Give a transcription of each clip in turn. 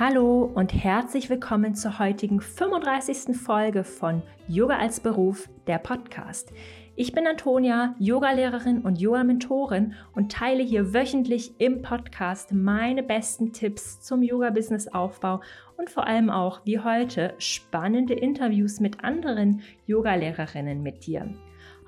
Hallo und herzlich willkommen zur heutigen 35. Folge von Yoga als Beruf, der Podcast. Ich bin Antonia, Yogalehrerin und Yoga-Mentorin und teile hier wöchentlich im Podcast meine besten Tipps zum Yoga-Business-Aufbau und vor allem auch, wie heute, spannende Interviews mit anderen Yogalehrerinnen mit dir.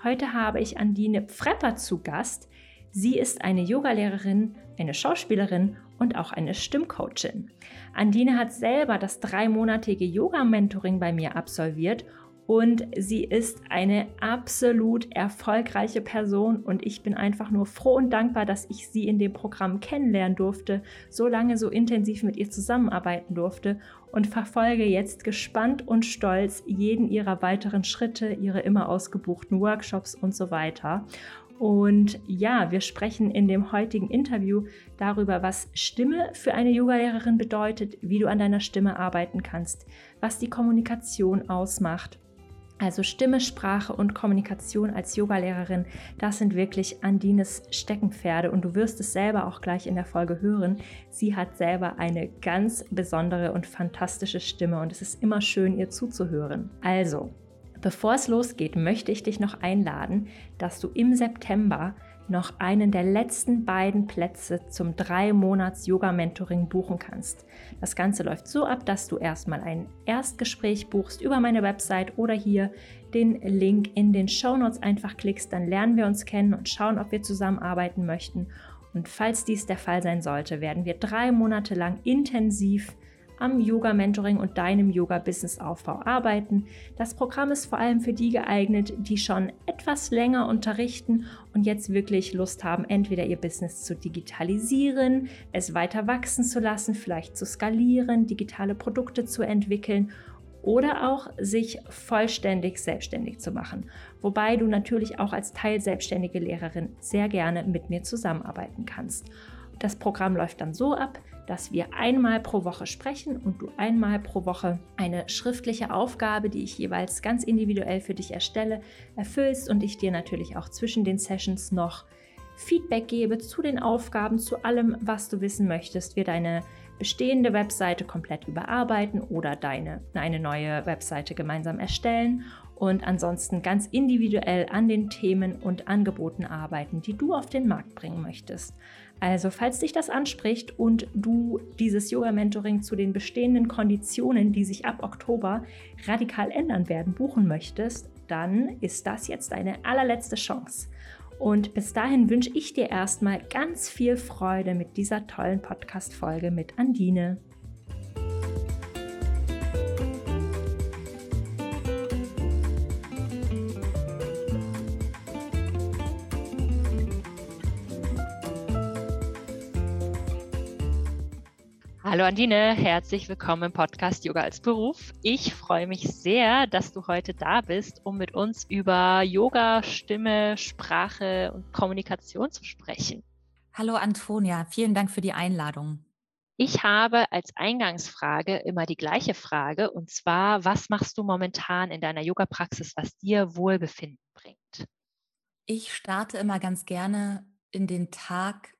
Heute habe ich Andine Pfrepper zu Gast. Sie ist eine Yogalehrerin, eine Schauspielerin und auch eine Stimmcoachin. Andine hat selber das dreimonatige Yoga-Mentoring bei mir absolviert und sie ist eine absolut erfolgreiche Person und ich bin einfach nur froh und dankbar, dass ich sie in dem Programm kennenlernen durfte, so lange so intensiv mit ihr zusammenarbeiten durfte und verfolge jetzt gespannt und stolz jeden ihrer weiteren Schritte, ihre immer ausgebuchten Workshops und so weiter. Und ja, wir sprechen in dem heutigen Interview darüber, was Stimme für eine Yogalehrerin bedeutet, wie du an deiner Stimme arbeiten kannst, was die Kommunikation ausmacht. Also Stimme, Sprache und Kommunikation als Yogalehrerin, das sind wirklich Andines Steckenpferde und du wirst es selber auch gleich in der Folge hören. Sie hat selber eine ganz besondere und fantastische Stimme und es ist immer schön, ihr zuzuhören. Also, Bevor es losgeht, möchte ich dich noch einladen, dass du im September noch einen der letzten beiden Plätze zum drei Monats Yoga Mentoring buchen kannst. Das Ganze läuft so ab, dass du erstmal ein Erstgespräch buchst über meine Website oder hier den Link in den Show Notes einfach klickst, dann lernen wir uns kennen und schauen, ob wir zusammenarbeiten möchten. Und falls dies der Fall sein sollte, werden wir drei Monate lang intensiv am Yoga-Mentoring und deinem Yoga-Business-Aufbau arbeiten. Das Programm ist vor allem für die geeignet, die schon etwas länger unterrichten und jetzt wirklich Lust haben, entweder ihr Business zu digitalisieren, es weiter wachsen zu lassen, vielleicht zu skalieren, digitale Produkte zu entwickeln oder auch sich vollständig selbstständig zu machen. Wobei du natürlich auch als teilselbstständige Lehrerin sehr gerne mit mir zusammenarbeiten kannst. Das Programm läuft dann so ab, dass wir einmal pro Woche sprechen und du einmal pro Woche eine schriftliche Aufgabe, die ich jeweils ganz individuell für dich erstelle, erfüllst und ich dir natürlich auch zwischen den Sessions noch Feedback gebe zu den Aufgaben, zu allem, was du wissen möchtest, wir deine bestehende Webseite komplett überarbeiten oder deine eine neue Webseite gemeinsam erstellen und ansonsten ganz individuell an den Themen und Angeboten arbeiten, die du auf den Markt bringen möchtest. Also, falls dich das anspricht und du dieses Yoga-Mentoring zu den bestehenden Konditionen, die sich ab Oktober radikal ändern werden, buchen möchtest, dann ist das jetzt deine allerletzte Chance. Und bis dahin wünsche ich dir erstmal ganz viel Freude mit dieser tollen Podcast-Folge mit Andine. Hallo Andine, herzlich willkommen im Podcast Yoga als Beruf. Ich freue mich sehr, dass du heute da bist, um mit uns über Yoga, Stimme, Sprache und Kommunikation zu sprechen. Hallo Antonia, vielen Dank für die Einladung. Ich habe als Eingangsfrage immer die gleiche Frage und zwar, was machst du momentan in deiner Yoga-Praxis, was dir Wohlbefinden bringt? Ich starte immer ganz gerne in den Tag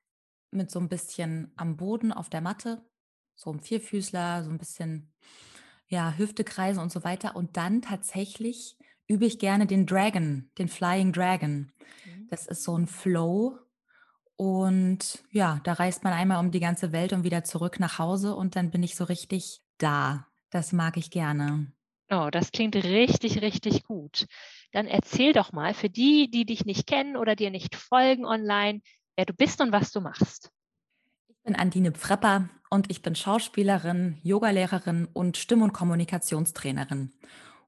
mit so ein bisschen am Boden auf der Matte, so ein Vierfüßler, so ein bisschen, ja, Hüftekreise und so weiter. Und dann tatsächlich übe ich gerne den Dragon, den Flying Dragon. Mhm. Das ist so ein Flow. Und ja, da reist man einmal um die ganze Welt und wieder zurück nach Hause und dann bin ich so richtig da. Das mag ich gerne. Oh, das klingt richtig, richtig gut. Dann erzähl doch mal für die, die dich nicht kennen oder dir nicht folgen online, wer du bist und was du machst. Ich bin Andine Pfrepper und ich bin Schauspielerin, Yogalehrerin und Stimm- und Kommunikationstrainerin.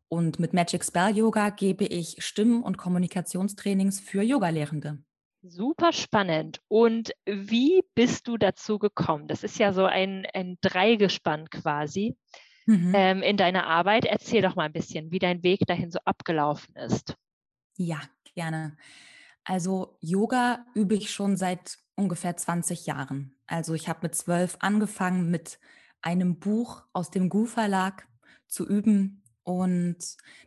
Und mit Magic Spell Yoga gebe ich Stimm- und Kommunikationstrainings für Yogalehrende. Super spannend. Und wie bist du dazu gekommen? Das ist ja so ein, ein Dreigespann quasi mhm. ähm, in deiner Arbeit. Erzähl doch mal ein bisschen, wie dein Weg dahin so abgelaufen ist. Ja, gerne. Also Yoga übe ich schon seit ungefähr 20 Jahren. Also ich habe mit zwölf angefangen, mit einem Buch aus dem GU Verlag zu üben. Und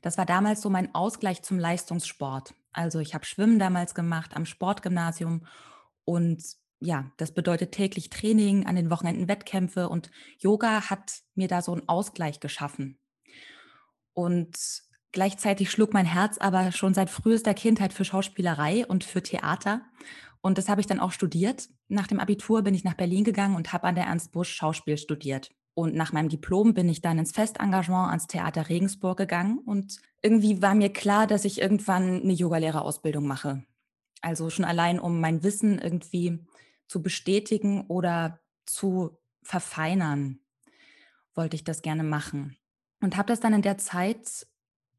das war damals so mein Ausgleich zum Leistungssport. Also ich habe Schwimmen damals gemacht am Sportgymnasium und ja, das bedeutet täglich Training, an den Wochenenden Wettkämpfe und Yoga hat mir da so einen Ausgleich geschaffen. Und gleichzeitig schlug mein Herz aber schon seit frühester Kindheit für Schauspielerei und für Theater. Und das habe ich dann auch studiert. Nach dem Abitur bin ich nach Berlin gegangen und habe an der Ernst Busch Schauspiel studiert. Und nach meinem Diplom bin ich dann ins Festengagement ans Theater Regensburg gegangen. Und irgendwie war mir klar, dass ich irgendwann eine Yogalehrerausbildung mache. Also schon allein, um mein Wissen irgendwie zu bestätigen oder zu verfeinern, wollte ich das gerne machen. Und habe das dann in der Zeit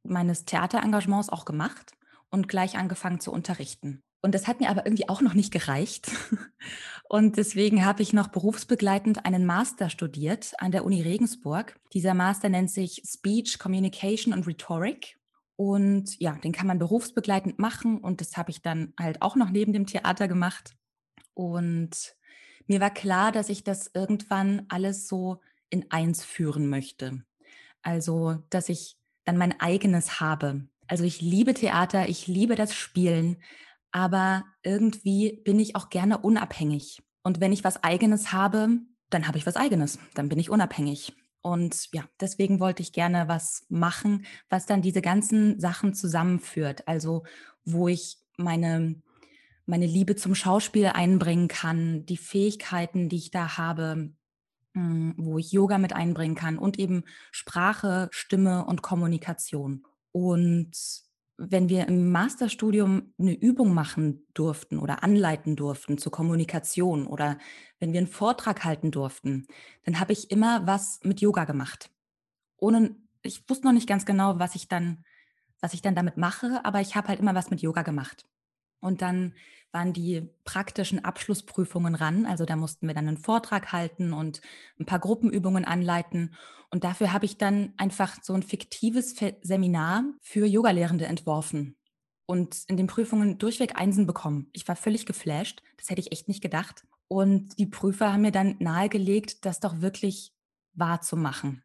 meines Theaterengagements auch gemacht und gleich angefangen zu unterrichten. Und das hat mir aber irgendwie auch noch nicht gereicht. Und deswegen habe ich noch berufsbegleitend einen Master studiert an der Uni Regensburg. Dieser Master nennt sich Speech, Communication und Rhetoric. Und ja, den kann man berufsbegleitend machen. Und das habe ich dann halt auch noch neben dem Theater gemacht. Und mir war klar, dass ich das irgendwann alles so in eins führen möchte. Also, dass ich dann mein eigenes habe. Also ich liebe Theater, ich liebe das Spielen, aber irgendwie bin ich auch gerne unabhängig. Und wenn ich was eigenes habe, dann habe ich was eigenes, dann bin ich unabhängig. Und ja, deswegen wollte ich gerne was machen, was dann diese ganzen Sachen zusammenführt. Also wo ich meine, meine Liebe zum Schauspiel einbringen kann, die Fähigkeiten, die ich da habe, hm, wo ich Yoga mit einbringen kann und eben Sprache, Stimme und Kommunikation. Und wenn wir im Masterstudium eine Übung machen durften oder anleiten durften zur Kommunikation oder wenn wir einen Vortrag halten durften, dann habe ich immer was mit Yoga gemacht. Ohne, ich wusste noch nicht ganz genau, was ich dann, was ich dann damit mache, aber ich habe halt immer was mit Yoga gemacht. Und dann waren die praktischen Abschlussprüfungen ran. Also da mussten wir dann einen Vortrag halten und ein paar Gruppenübungen anleiten. Und dafür habe ich dann einfach so ein fiktives Seminar für Yogalehrende entworfen und in den Prüfungen durchweg Einsen bekommen. Ich war völlig geflasht. Das hätte ich echt nicht gedacht. Und die Prüfer haben mir dann nahegelegt, das doch wirklich wahr zu machen.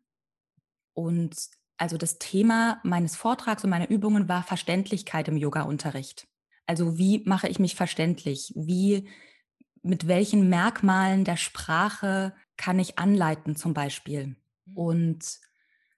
Und also das Thema meines Vortrags und meiner Übungen war Verständlichkeit im Yoga-Unterricht. Also wie mache ich mich verständlich? Wie, mit welchen Merkmalen der Sprache kann ich anleiten zum Beispiel? Mhm. Und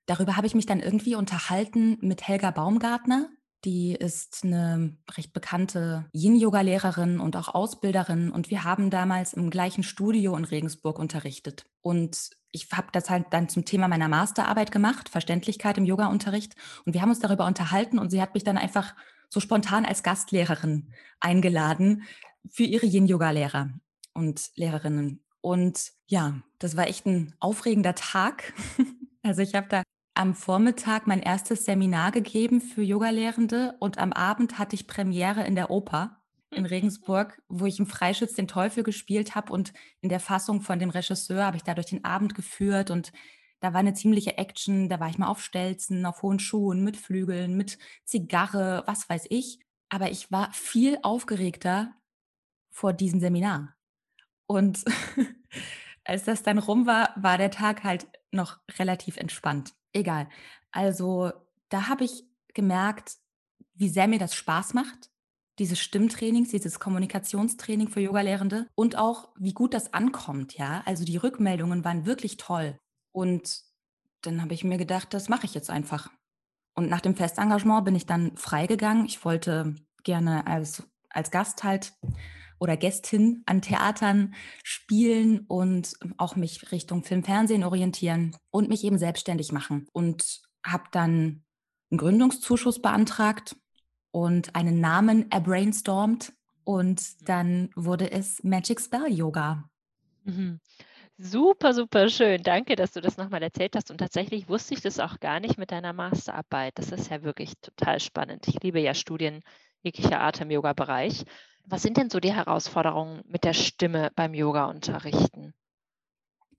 darüber habe ich mich dann irgendwie unterhalten mit Helga Baumgartner. Die ist eine recht bekannte Yin-Yoga-Lehrerin und auch Ausbilderin. Und wir haben damals im gleichen Studio in Regensburg unterrichtet. Und ich habe das halt dann zum Thema meiner Masterarbeit gemacht, Verständlichkeit im Yoga-Unterricht. Und wir haben uns darüber unterhalten und sie hat mich dann einfach so spontan als Gastlehrerin eingeladen für ihre Yin-Yoga-Lehrer und Lehrerinnen. Und ja, das war echt ein aufregender Tag. Also ich habe da am Vormittag mein erstes Seminar gegeben für Yogalehrende und am Abend hatte ich Premiere in der Oper in Regensburg, wo ich im Freischütz den Teufel gespielt habe und in der Fassung von dem Regisseur habe ich dadurch den Abend geführt und da war eine ziemliche Action, da war ich mal auf Stelzen, auf hohen Schuhen, mit Flügeln, mit Zigarre, was weiß ich. Aber ich war viel aufgeregter vor diesem Seminar. Und als das dann rum war, war der Tag halt noch relativ entspannt. Egal. Also da habe ich gemerkt, wie sehr mir das Spaß macht, dieses Stimmtrainings, dieses Kommunikationstraining für Yogalehrende und auch, wie gut das ankommt, ja. Also die Rückmeldungen waren wirklich toll. Und dann habe ich mir gedacht, das mache ich jetzt einfach. Und nach dem Festengagement bin ich dann freigegangen. Ich wollte gerne als, als Gast halt oder Gästin an Theatern spielen und auch mich Richtung Film, Fernsehen orientieren und mich eben selbstständig machen. Und habe dann einen Gründungszuschuss beantragt und einen Namen erbrainstormt. Und mhm. dann wurde es Magic Spell Yoga. Mhm. Super, super schön. Danke, dass du das nochmal erzählt hast. Und tatsächlich wusste ich das auch gar nicht mit deiner Masterarbeit. Das ist ja wirklich total spannend. Ich liebe ja Studien jeglicher Art im Yoga-Bereich. Was sind denn so die Herausforderungen mit der Stimme beim Yoga-Unterrichten?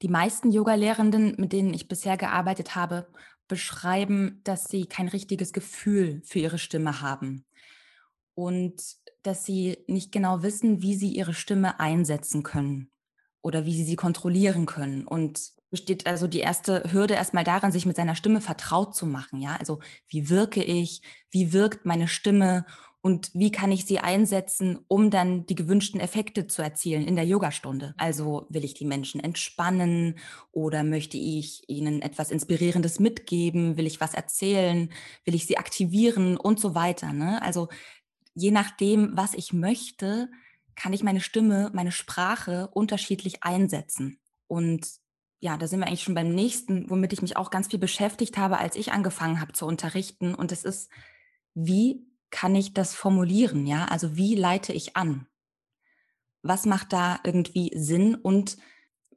Die meisten Yoga-Lehrenden, mit denen ich bisher gearbeitet habe, beschreiben, dass sie kein richtiges Gefühl für ihre Stimme haben und dass sie nicht genau wissen, wie sie ihre Stimme einsetzen können oder wie sie sie kontrollieren können. Und besteht also die erste Hürde erstmal darin, sich mit seiner Stimme vertraut zu machen. Ja, also wie wirke ich? Wie wirkt meine Stimme? und wie kann ich sie einsetzen, um dann die gewünschten Effekte zu erzielen in der Yogastunde. Also will ich die Menschen entspannen oder möchte ich ihnen etwas Inspirierendes mitgeben, will ich was erzählen, will ich sie aktivieren und so weiter. Ne? Also je nachdem, was ich möchte, kann ich meine Stimme, meine Sprache unterschiedlich einsetzen. Und ja, da sind wir eigentlich schon beim nächsten, womit ich mich auch ganz viel beschäftigt habe, als ich angefangen habe zu unterrichten. Und es ist, wie kann ich das formulieren? Ja, also wie leite ich an? Was macht da irgendwie Sinn und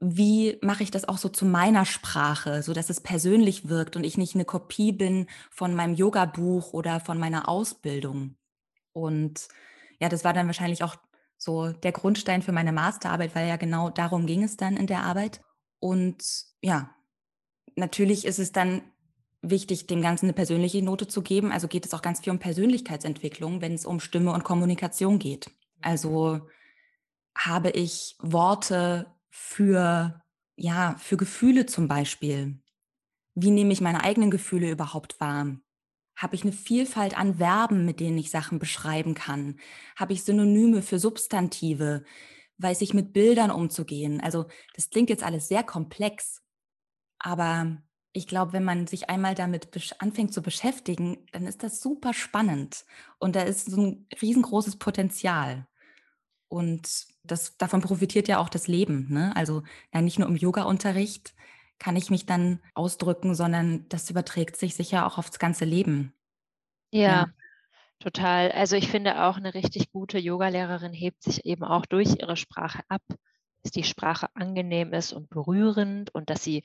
wie mache ich das auch so zu meiner Sprache, so dass es persönlich wirkt und ich nicht eine Kopie bin von meinem Yoga-Buch oder von meiner Ausbildung? Und ja, das war dann wahrscheinlich auch so der Grundstein für meine Masterarbeit, weil ja genau darum ging es dann in der Arbeit. Und ja, natürlich ist es dann wichtig, dem Ganzen eine persönliche Note zu geben. Also geht es auch ganz viel um Persönlichkeitsentwicklung, wenn es um Stimme und Kommunikation geht. Also habe ich Worte für, ja, für Gefühle zum Beispiel. Wie nehme ich meine eigenen Gefühle überhaupt wahr? Habe ich eine Vielfalt an Verben, mit denen ich Sachen beschreiben kann? Habe ich Synonyme für Substantive? Weiß ich mit Bildern umzugehen? Also das klingt jetzt alles sehr komplex, aber ich glaube, wenn man sich einmal damit anfängt zu beschäftigen, dann ist das super spannend und da ist so ein riesengroßes Potenzial. Und das, davon profitiert ja auch das Leben. Ne? Also ja, nicht nur im Yoga-Unterricht kann ich mich dann ausdrücken, sondern das überträgt sich sicher auch aufs ganze Leben. Ja, ja. total. Also ich finde auch eine richtig gute Yogalehrerin hebt sich eben auch durch ihre Sprache ab, dass die Sprache angenehm ist und berührend und dass sie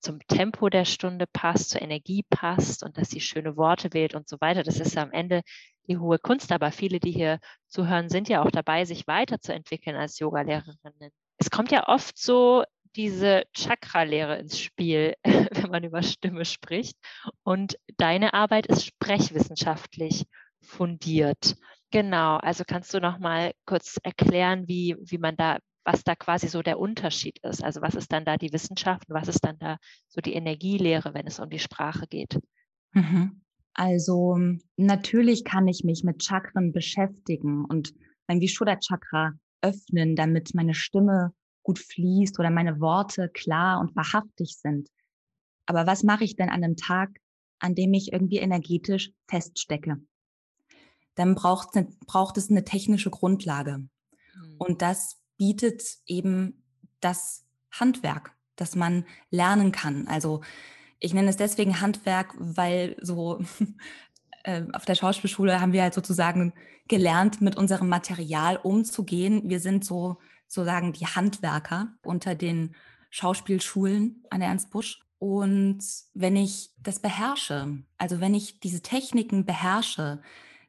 zum Tempo der Stunde passt, zur Energie passt und dass sie schöne Worte wählt und so weiter. Das ist ja am Ende die hohe Kunst, aber viele, die hier zuhören, sind ja auch dabei, sich weiterzuentwickeln als Yogalehrerinnen. Es kommt ja oft so diese Chakra-Lehre ins Spiel, wenn man über Stimme spricht. Und deine Arbeit ist sprechwissenschaftlich fundiert. Genau, also kannst du noch mal kurz erklären, wie, wie man da was da quasi so der Unterschied ist. Also was ist dann da die Wissenschaft und was ist dann da so die Energielehre, wenn es um die Sprache geht? Mhm. Also natürlich kann ich mich mit Chakren beschäftigen und mein Vishuddha-Chakra öffnen, damit meine Stimme gut fließt oder meine Worte klar und wahrhaftig sind. Aber was mache ich denn an einem Tag, an dem ich irgendwie energetisch feststecke? Dann braucht, braucht es eine technische Grundlage. Mhm. Und das bietet eben das Handwerk, das man lernen kann. Also ich nenne es deswegen Handwerk, weil so äh, auf der Schauspielschule haben wir halt sozusagen gelernt, mit unserem Material umzugehen. Wir sind so sozusagen die Handwerker unter den Schauspielschulen an der Ernst Busch. Und wenn ich das beherrsche, also wenn ich diese Techniken beherrsche,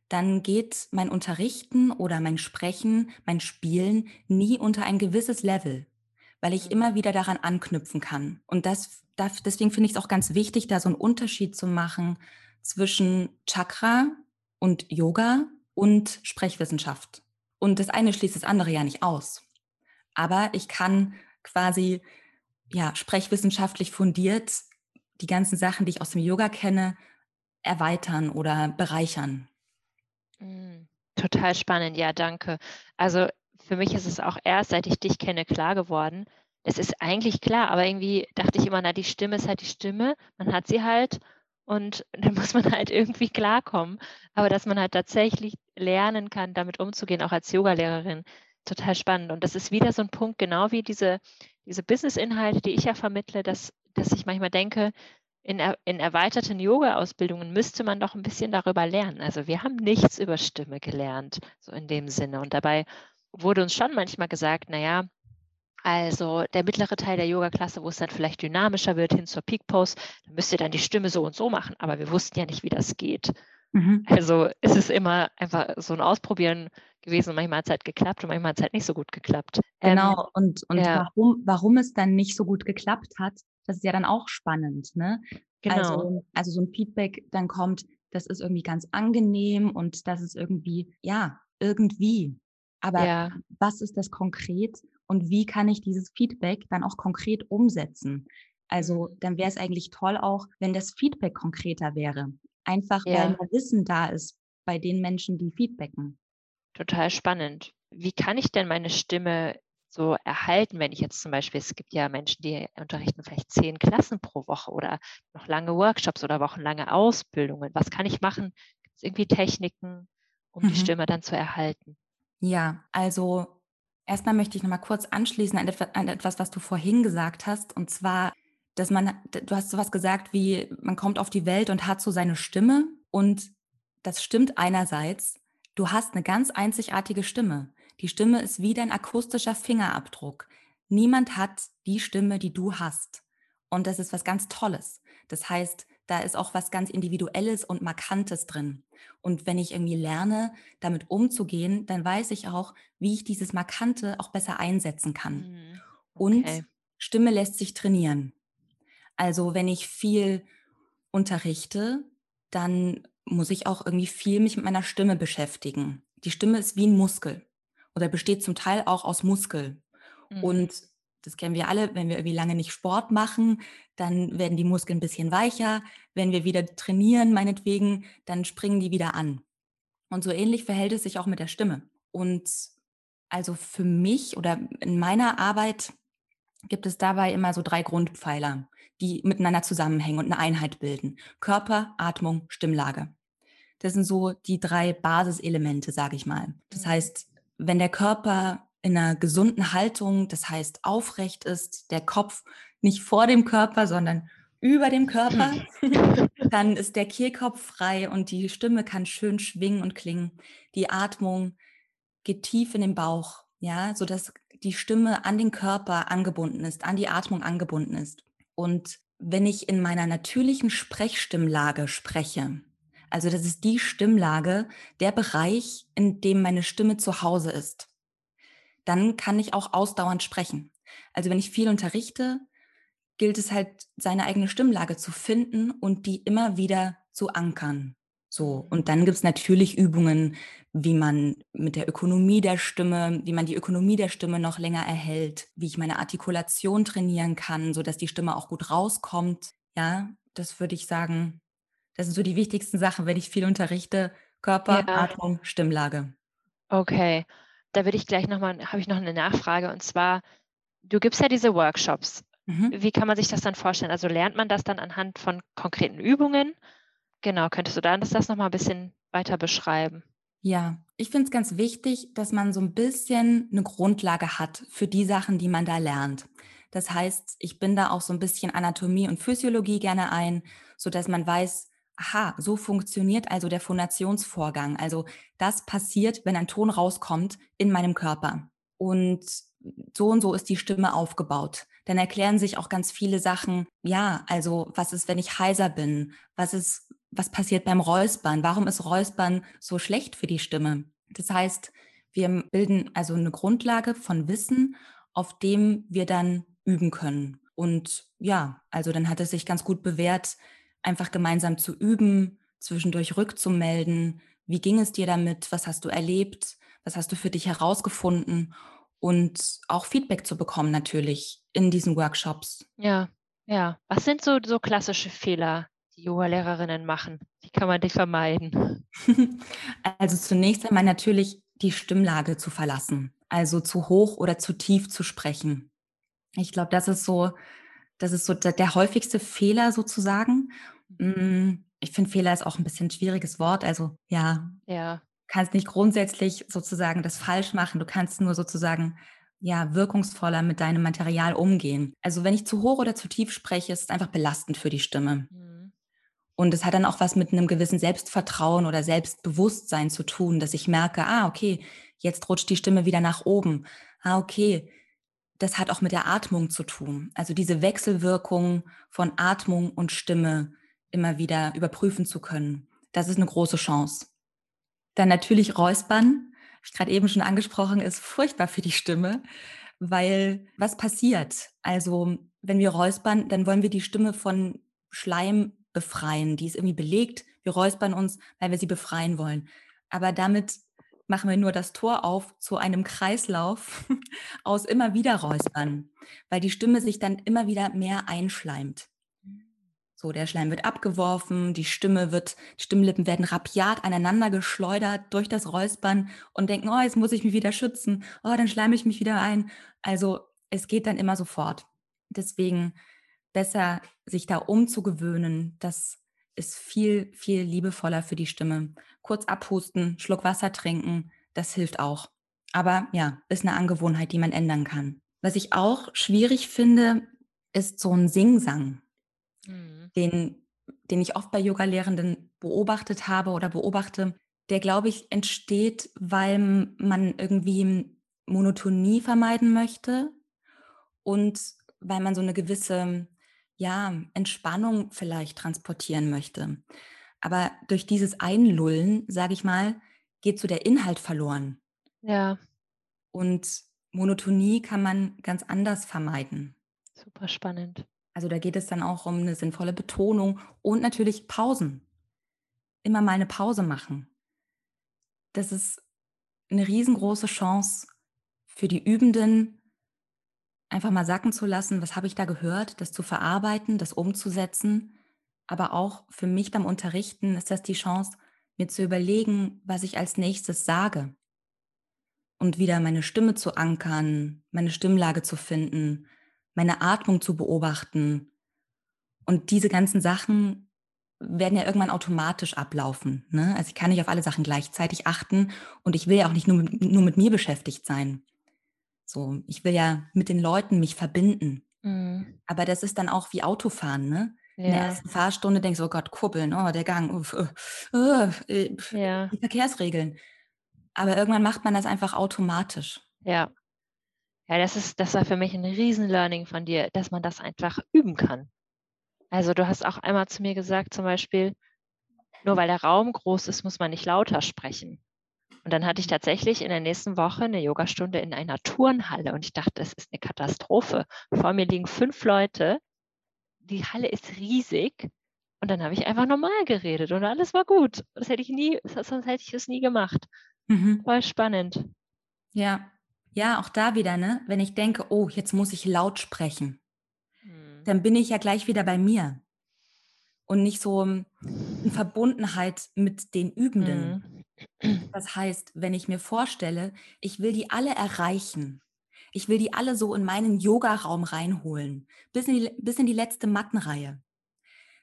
dann geht mein Unterrichten oder mein Sprechen, mein Spielen nie unter ein gewisses Level, weil ich immer wieder daran anknüpfen kann. Und das, das deswegen finde ich es auch ganz wichtig, da so einen Unterschied zu machen zwischen Chakra und Yoga und Sprechwissenschaft. Und das eine schließt das andere ja nicht aus. Aber ich kann quasi ja sprechwissenschaftlich fundiert die ganzen Sachen, die ich aus dem Yoga kenne, erweitern oder bereichern. Mhm. Total spannend, ja, danke. Also für mich ist es auch erst, seit ich dich kenne, klar geworden. Es ist eigentlich klar, aber irgendwie dachte ich immer, na, die Stimme ist halt die Stimme, man hat sie halt und dann muss man halt irgendwie klarkommen. Aber dass man halt tatsächlich lernen kann, damit umzugehen, auch als Yogalehrerin, total spannend. Und das ist wieder so ein Punkt, genau wie diese, diese Business-Inhalte, die ich ja vermittle, dass, dass ich manchmal denke, in, in erweiterten Yoga-Ausbildungen müsste man doch ein bisschen darüber lernen. Also wir haben nichts über Stimme gelernt, so in dem Sinne. Und dabei wurde uns schon manchmal gesagt, naja, also der mittlere Teil der Yoga-Klasse, wo es dann vielleicht dynamischer wird hin zur Peak Pose, da müsst ihr dann die Stimme so und so machen. Aber wir wussten ja nicht, wie das geht. Mhm. Also ist es immer einfach so ein Ausprobieren gewesen. Manchmal hat es halt geklappt und manchmal hat es halt nicht so gut geklappt. Genau, ähm, und, und ja. warum, warum es dann nicht so gut geklappt hat, das ist ja dann auch spannend, ne? Genau. Also, also so ein Feedback dann kommt, das ist irgendwie ganz angenehm und das ist irgendwie, ja, irgendwie. Aber ja. was ist das konkret und wie kann ich dieses Feedback dann auch konkret umsetzen? Also mhm. dann wäre es eigentlich toll auch, wenn das Feedback konkreter wäre. Einfach ja. weil mehr Wissen da ist. bei den Menschen, die feedbacken. Total spannend. Wie kann ich denn meine Stimme so erhalten, wenn ich jetzt zum Beispiel, es gibt ja Menschen, die unterrichten vielleicht zehn Klassen pro Woche oder noch lange Workshops oder wochenlange Ausbildungen. Was kann ich machen? Gibt es irgendwie Techniken, um mhm. die Stimme dann zu erhalten? Ja, also erstmal möchte ich nochmal kurz anschließen an, an etwas, was du vorhin gesagt hast. Und zwar, dass man, du hast sowas gesagt wie, man kommt auf die Welt und hat so seine Stimme. Und das stimmt einerseits. Du hast eine ganz einzigartige Stimme. Die Stimme ist wie dein akustischer Fingerabdruck. Niemand hat die Stimme, die du hast. Und das ist was ganz Tolles. Das heißt, da ist auch was ganz Individuelles und Markantes drin. Und wenn ich irgendwie lerne, damit umzugehen, dann weiß ich auch, wie ich dieses Markante auch besser einsetzen kann. Mhm. Okay. Und Stimme lässt sich trainieren. Also wenn ich viel unterrichte, dann muss ich auch irgendwie viel mich mit meiner Stimme beschäftigen. Die Stimme ist wie ein Muskel oder besteht zum Teil auch aus Muskeln. Mhm. Und das kennen wir alle, wenn wir irgendwie lange nicht Sport machen, dann werden die Muskeln ein bisschen weicher. Wenn wir wieder trainieren, meinetwegen, dann springen die wieder an. Und so ähnlich verhält es sich auch mit der Stimme. Und also für mich oder in meiner Arbeit gibt es dabei immer so drei Grundpfeiler, die miteinander zusammenhängen und eine Einheit bilden. Körper, Atmung, Stimmlage. Das sind so die drei Basiselemente, sage ich mal. Das mhm. heißt, wenn der Körper in einer gesunden Haltung, das heißt aufrecht ist, der Kopf nicht vor dem Körper, sondern über dem Körper, dann ist der Kehlkopf frei und die Stimme kann schön schwingen und klingen. Die Atmung geht tief in den Bauch, ja, so dass die Stimme an den Körper angebunden ist, an die Atmung angebunden ist. Und wenn ich in meiner natürlichen Sprechstimmlage spreche, also das ist die Stimmlage, der Bereich, in dem meine Stimme zu Hause ist. Dann kann ich auch ausdauernd sprechen. Also wenn ich viel unterrichte, gilt es halt, seine eigene Stimmlage zu finden und die immer wieder zu ankern. So. Und dann gibt es natürlich Übungen, wie man mit der Ökonomie der Stimme, wie man die Ökonomie der Stimme noch länger erhält, wie ich meine Artikulation trainieren kann, sodass die Stimme auch gut rauskommt. Ja, das würde ich sagen, das sind so die wichtigsten Sachen, wenn ich viel unterrichte. Körper, ja. Atmung, Stimmlage. Okay, da würde ich gleich nochmal, habe ich noch eine Nachfrage und zwar, du gibst ja diese Workshops. Mhm. Wie kann man sich das dann vorstellen? Also lernt man das dann anhand von konkreten Übungen? Genau, könntest du dann das, das nochmal ein bisschen weiter beschreiben? Ja, ich finde es ganz wichtig, dass man so ein bisschen eine Grundlage hat für die Sachen, die man da lernt. Das heißt, ich bin da auch so ein bisschen Anatomie und Physiologie gerne ein, sodass man weiß, aha, so funktioniert also der Phonationsvorgang. Also das passiert, wenn ein Ton rauskommt in meinem Körper. Und so und so ist die Stimme aufgebaut. Dann erklären sich auch ganz viele Sachen. Ja, also was ist, wenn ich heiser bin? Was ist, was passiert beim Räuspern? Warum ist Räuspern so schlecht für die Stimme? Das heißt, wir bilden also eine Grundlage von Wissen, auf dem wir dann üben können. Und ja, also dann hat es sich ganz gut bewährt, einfach gemeinsam zu üben, zwischendurch rückzumelden. Wie ging es dir damit? Was hast du erlebt? Was hast du für dich herausgefunden? Und auch Feedback zu bekommen natürlich in diesen Workshops. Ja, ja. Was sind so, so klassische Fehler, die Yoga-Lehrerinnen machen? Wie kann man die vermeiden? also zunächst einmal natürlich die Stimmlage zu verlassen. Also zu hoch oder zu tief zu sprechen. Ich glaube, das ist so das ist so der, der häufigste Fehler sozusagen. Mm, ich finde, Fehler ist auch ein bisschen ein schwieriges Wort. Also ja, ja. kannst nicht grundsätzlich sozusagen das falsch machen. Du kannst nur sozusagen ja wirkungsvoller mit deinem Material umgehen. Also wenn ich zu hoch oder zu tief spreche, ist es einfach belastend für die Stimme. Mhm. Und es hat dann auch was mit einem gewissen Selbstvertrauen oder Selbstbewusstsein zu tun, dass ich merke, ah, okay, jetzt rutscht die Stimme wieder nach oben. Ah, okay, das hat auch mit der Atmung zu tun. Also diese Wechselwirkung von Atmung und Stimme immer wieder überprüfen zu können. Das ist eine große Chance. Dann natürlich Räuspern, habe ich gerade eben schon angesprochen, ist furchtbar für die Stimme, weil was passiert? Also wenn wir räuspern, dann wollen wir die Stimme von Schleim befreien. Die ist irgendwie belegt. Wir räuspern uns, weil wir sie befreien wollen. Aber damit machen wir nur das Tor auf zu einem Kreislauf aus immer wieder Räuspern, weil die Stimme sich dann immer wieder mehr einschleimt. So, der Schleim wird abgeworfen, die Stimme wird, Stimmlippen werden rabiat aneinander geschleudert durch das Räuspern und denken, oh, jetzt muss ich mich wieder schützen, oh, dann schleime ich mich wieder ein. Also es geht dann immer sofort. Deswegen besser sich da umzugewöhnen, das ist viel, viel liebevoller für die Stimme. Kurz abhusten, Schluck Wasser trinken, das hilft auch. Aber ja, ist eine Angewohnheit, die man ändern kann. Was ich auch schwierig finde, ist so ein Singsang, mhm. den, den ich oft bei Yoga-Lehrenden beobachtet habe oder beobachte. Der, glaube ich, entsteht, weil man irgendwie Monotonie vermeiden möchte und weil man so eine gewisse ja, Entspannung vielleicht transportieren möchte. Aber durch dieses Einlullen, sage ich mal, geht so der Inhalt verloren. Ja. Und Monotonie kann man ganz anders vermeiden. Super spannend. Also da geht es dann auch um eine sinnvolle Betonung und natürlich Pausen. Immer mal eine Pause machen. Das ist eine riesengroße Chance für die Übenden, einfach mal sacken zu lassen, was habe ich da gehört, das zu verarbeiten, das umzusetzen. Aber auch für mich beim Unterrichten ist das die Chance, mir zu überlegen, was ich als nächstes sage. Und wieder meine Stimme zu ankern, meine Stimmlage zu finden, meine Atmung zu beobachten. Und diese ganzen Sachen werden ja irgendwann automatisch ablaufen. Ne? Also ich kann nicht auf alle Sachen gleichzeitig achten und ich will ja auch nicht nur mit, nur mit mir beschäftigt sein. So, ich will ja mit den Leuten mich verbinden. Mhm. Aber das ist dann auch wie Autofahren, ne? Ja. In der ersten Fahrstunde denkst du, oh Gott, kuppeln, oh, der Gang, uff, uh, uh, ja. die Verkehrsregeln. Aber irgendwann macht man das einfach automatisch. Ja. Ja, das ist, das war für mich ein Riesen-Learning von dir, dass man das einfach üben kann. Also du hast auch einmal zu mir gesagt, zum Beispiel, nur weil der Raum groß ist, muss man nicht lauter sprechen. Und dann hatte ich tatsächlich in der nächsten Woche eine Yogastunde in einer Turnhalle und ich dachte, das ist eine Katastrophe. Vor mir liegen fünf Leute, die Halle ist riesig und dann habe ich einfach normal geredet und alles war gut. Das hätte ich nie, sonst hätte ich es nie gemacht. Mhm. Voll spannend. Ja, ja, auch da wieder, ne? Wenn ich denke, oh, jetzt muss ich laut sprechen, mhm. dann bin ich ja gleich wieder bei mir und nicht so in Verbundenheit mit den Übenden. Mhm. Das heißt, wenn ich mir vorstelle, ich will die alle erreichen, ich will die alle so in meinen Yoga-Raum reinholen, bis in, die, bis in die letzte Mattenreihe,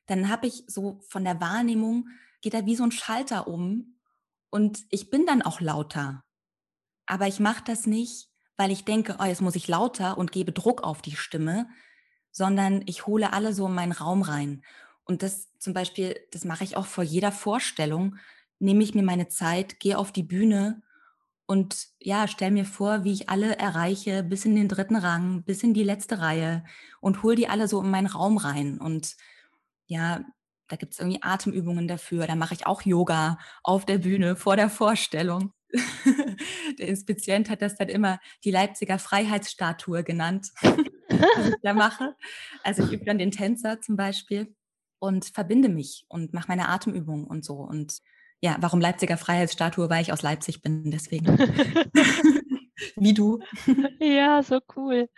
dann habe ich so von der Wahrnehmung, geht da wie so ein Schalter um und ich bin dann auch lauter. Aber ich mache das nicht, weil ich denke, oh, jetzt muss ich lauter und gebe Druck auf die Stimme, sondern ich hole alle so in meinen Raum rein. Und das zum Beispiel, das mache ich auch vor jeder Vorstellung, nehme ich mir meine Zeit, gehe auf die Bühne und ja, stell mir vor, wie ich alle erreiche, bis in den dritten Rang, bis in die letzte Reihe und hole die alle so in meinen Raum rein. Und ja, da gibt es irgendwie Atemübungen dafür. Da mache ich auch Yoga auf der Bühne vor der Vorstellung. der Inspizient hat das dann immer die Leipziger Freiheitsstatue genannt, was ich da mache. Also ich übe dann den Tänzer zum Beispiel und verbinde mich und mache meine Atemübungen und so. Und ja, warum Leipziger Freiheitsstatue, weil ich aus Leipzig bin, deswegen. Wie du. Ja, so cool.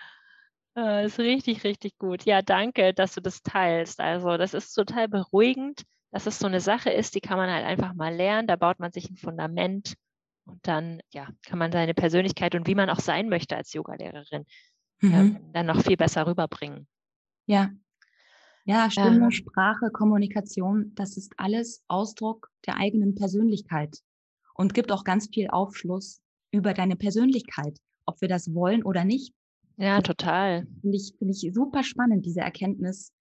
Das äh, ist richtig, richtig gut. Ja, danke, dass du das teilst. Also, das ist total beruhigend, dass es so eine Sache ist, die kann man halt einfach mal lernen. Da baut man sich ein Fundament und dann, ja, kann man seine Persönlichkeit und wie man auch sein möchte als Yogalehrerin mhm. ähm, dann noch viel besser rüberbringen. Ja, ja, Stimme, ähm, Sprache, Kommunikation, das ist alles Ausdruck der eigenen Persönlichkeit und gibt auch ganz viel Aufschluss über deine Persönlichkeit, ob wir das wollen oder nicht. Ja, total. Finde ich, find ich super spannend, diese Erkenntnis,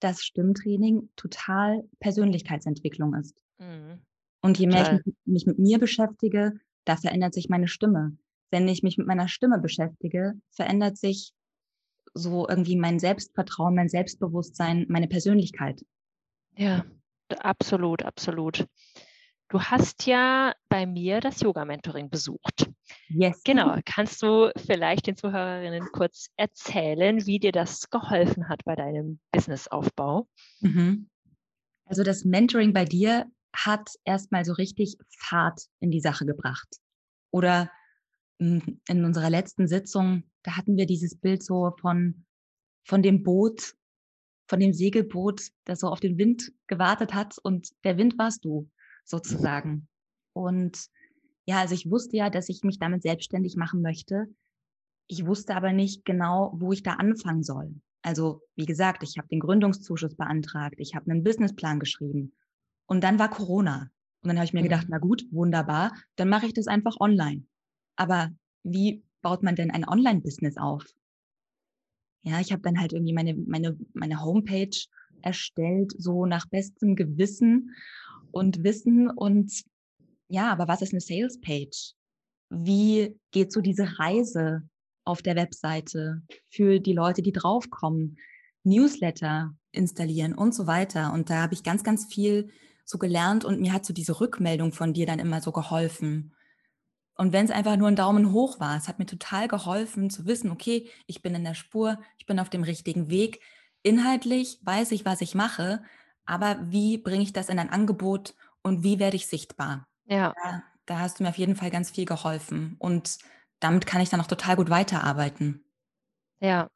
dass Stimmtraining total Persönlichkeitsentwicklung ist. Mhm. Und je mehr ich mich mit mir beschäftige, da verändert sich meine Stimme. Wenn ich mich mit meiner Stimme beschäftige, verändert sich so irgendwie mein Selbstvertrauen, mein Selbstbewusstsein, meine Persönlichkeit. Ja, absolut, absolut. Du hast ja bei mir das Yoga-Mentoring besucht. Yes. Genau. Kannst du vielleicht den Zuhörerinnen kurz erzählen, wie dir das geholfen hat bei deinem Businessaufbau? Mhm. Also das Mentoring bei dir hat erstmal so richtig Fahrt in die Sache gebracht. Oder in unserer letzten Sitzung da hatten wir dieses Bild so von, von dem Boot von dem Segelboot, das so auf den Wind gewartet hat und der Wind warst du sozusagen. Und ja, also ich wusste ja, dass ich mich damit selbstständig machen möchte. Ich wusste aber nicht genau, wo ich da anfangen soll. Also wie gesagt, ich habe den Gründungszuschuss beantragt, ich habe einen Businessplan geschrieben und dann war Corona. Und dann habe ich mir gedacht, mhm. na gut, wunderbar, dann mache ich das einfach online. Aber wie baut man denn ein Online-Business auf? Ja, ich habe dann halt irgendwie meine, meine, meine Homepage erstellt, so nach bestem Gewissen und Wissen. Und ja, aber was ist eine Sales-Page? Wie geht so diese Reise auf der Webseite für die Leute, die draufkommen? Newsletter installieren und so weiter. Und da habe ich ganz, ganz viel so gelernt und mir hat so diese Rückmeldung von dir dann immer so geholfen. Und wenn es einfach nur ein Daumen hoch war, es hat mir total geholfen zu wissen, okay, ich bin in der Spur, ich bin auf dem richtigen Weg. Inhaltlich weiß ich, was ich mache, aber wie bringe ich das in ein Angebot und wie werde ich sichtbar? Ja. Da, da hast du mir auf jeden Fall ganz viel geholfen und damit kann ich dann auch total gut weiterarbeiten. Ja,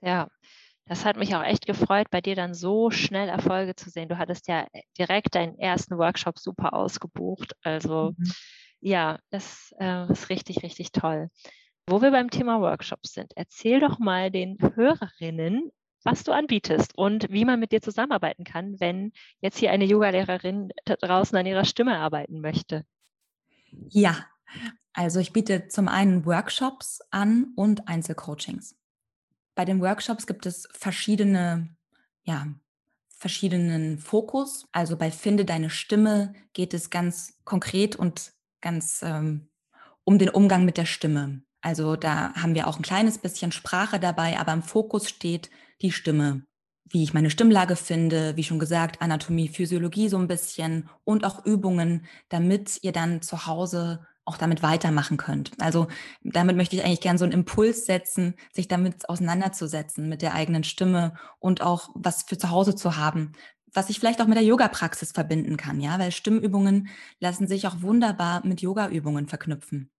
ja. Das hat mich auch echt gefreut, bei dir dann so schnell Erfolge zu sehen. Du hattest ja äh, direkt deinen ersten Workshop super ausgebucht. Also mhm. Ja, das äh, ist richtig, richtig toll. Wo wir beim Thema Workshops sind, erzähl doch mal den Hörerinnen, was du anbietest und wie man mit dir zusammenarbeiten kann, wenn jetzt hier eine Yogalehrerin draußen an ihrer Stimme arbeiten möchte. Ja, also ich biete zum einen Workshops an und Einzelcoachings. Bei den Workshops gibt es verschiedene, ja, verschiedenen Fokus. Also bei Finde deine Stimme geht es ganz konkret und ganz ähm, um den Umgang mit der Stimme. Also da haben wir auch ein kleines bisschen Sprache dabei, aber im Fokus steht die Stimme. Wie ich meine Stimmlage finde, wie schon gesagt, Anatomie, Physiologie so ein bisschen und auch Übungen, damit ihr dann zu Hause auch damit weitermachen könnt. Also damit möchte ich eigentlich gerne so einen Impuls setzen, sich damit auseinanderzusetzen mit der eigenen Stimme und auch was für zu Hause zu haben, was ich vielleicht auch mit der Yoga-Praxis verbinden kann, ja, weil Stimmübungen lassen sich auch wunderbar mit Yoga-Übungen verknüpfen.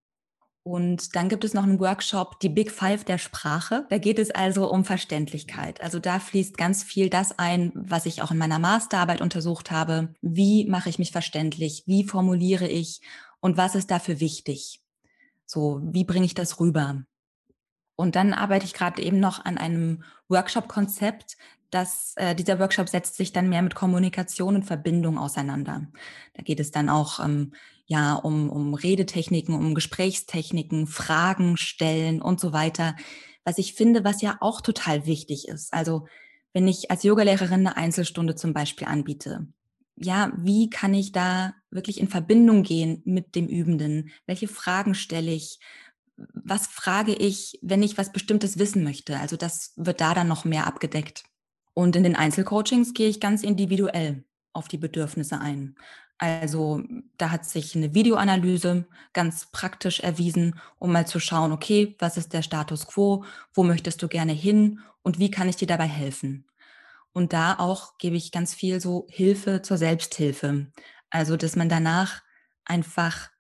Und dann gibt es noch einen Workshop, die Big Five der Sprache. Da geht es also um Verständlichkeit. Also da fließt ganz viel das ein, was ich auch in meiner Masterarbeit untersucht habe. Wie mache ich mich verständlich? Wie formuliere ich? und was ist dafür wichtig? So, wie bringe ich das rüber? Und dann arbeite ich gerade eben noch an einem Workshop-Konzept. Dass äh, dieser Workshop setzt sich dann mehr mit Kommunikation und Verbindung auseinander. Da geht es dann auch ähm, ja um, um Redetechniken, um Gesprächstechniken, Fragen stellen und so weiter. Was ich finde, was ja auch total wichtig ist. Also wenn ich als Yogalehrerin eine Einzelstunde zum Beispiel anbiete, ja, wie kann ich da wirklich in Verbindung gehen mit dem Übenden? Welche Fragen stelle ich? Was frage ich, wenn ich was Bestimmtes wissen möchte? Also das wird da dann noch mehr abgedeckt. Und in den Einzelcoachings gehe ich ganz individuell auf die Bedürfnisse ein. Also da hat sich eine Videoanalyse ganz praktisch erwiesen, um mal zu schauen, okay, was ist der Status quo, wo möchtest du gerne hin und wie kann ich dir dabei helfen? Und da auch gebe ich ganz viel so Hilfe zur Selbsthilfe. Also, dass man danach einfach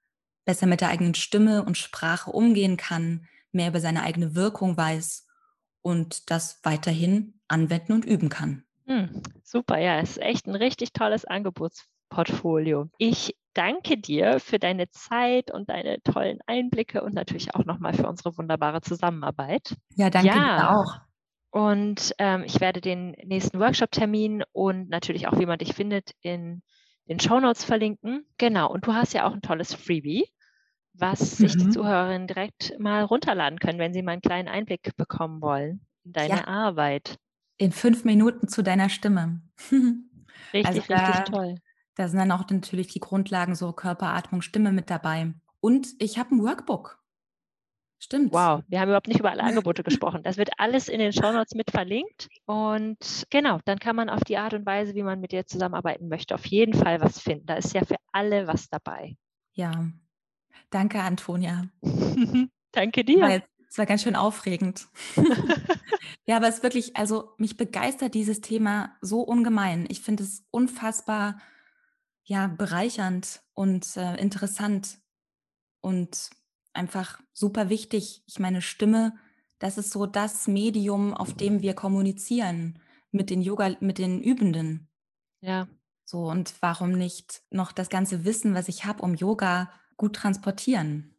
besser mit der eigenen Stimme und Sprache umgehen kann, mehr über seine eigene Wirkung weiß und das weiterhin anwenden und üben kann. Hm, super, ja, es ist echt ein richtig tolles Angebotsportfolio. Ich danke dir für deine Zeit und deine tollen Einblicke und natürlich auch nochmal für unsere wunderbare Zusammenarbeit. Ja, danke ja. dir auch. Und ähm, ich werde den nächsten Workshop-Termin und natürlich auch, wie man dich findet, in den Show Notes verlinken. Genau, und du hast ja auch ein tolles Freebie, was mhm. sich die mhm. Zuhörerinnen direkt mal runterladen können, wenn sie mal einen kleinen Einblick bekommen wollen in deine ja. Arbeit. In fünf Minuten zu deiner Stimme. richtig, also da, richtig toll. Da sind dann auch natürlich die Grundlagen, so Körperatmung, Stimme mit dabei. Und ich habe ein Workbook. Stimmt. Wow, wir haben überhaupt nicht über alle Angebote gesprochen. Das wird alles in den Shownotes mit verlinkt. Und genau, dann kann man auf die Art und Weise, wie man mit dir zusammenarbeiten möchte, auf jeden Fall was finden. Da ist ja für alle was dabei. Ja. Danke, Antonia. Danke dir. Es war ganz schön aufregend. ja, aber es ist wirklich, also mich begeistert dieses Thema so ungemein. Ich finde es unfassbar, ja, bereichernd und äh, interessant. Und einfach super wichtig. Ich meine, Stimme, das ist so das Medium, auf dem wir kommunizieren. mit den Yoga, mit den Übenden. Ja. So, und warum nicht noch das ganze Wissen, was ich habe um Yoga, gut transportieren?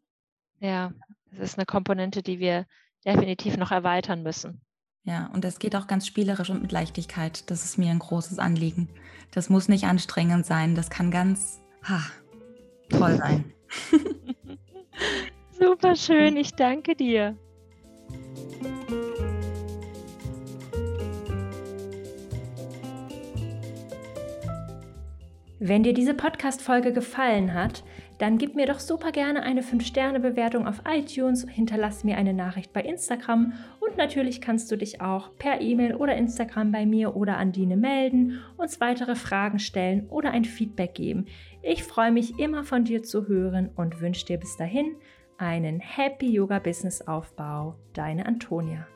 Ja, das ist eine Komponente, die wir definitiv noch erweitern müssen. Ja, und das geht auch ganz spielerisch und mit Leichtigkeit. Das ist mir ein großes Anliegen. Das muss nicht anstrengend sein. Das kann ganz ha, toll sein. Super schön. Ich danke dir. Wenn dir diese Podcast-Folge gefallen hat, dann gib mir doch super gerne eine 5-Sterne-Bewertung auf iTunes, hinterlass mir eine Nachricht bei Instagram und natürlich kannst du dich auch per E-Mail oder Instagram bei mir oder an Dine melden, uns weitere Fragen stellen oder ein Feedback geben. Ich freue mich immer von dir zu hören und wünsche dir bis dahin einen Happy Yoga Business Aufbau. Deine Antonia.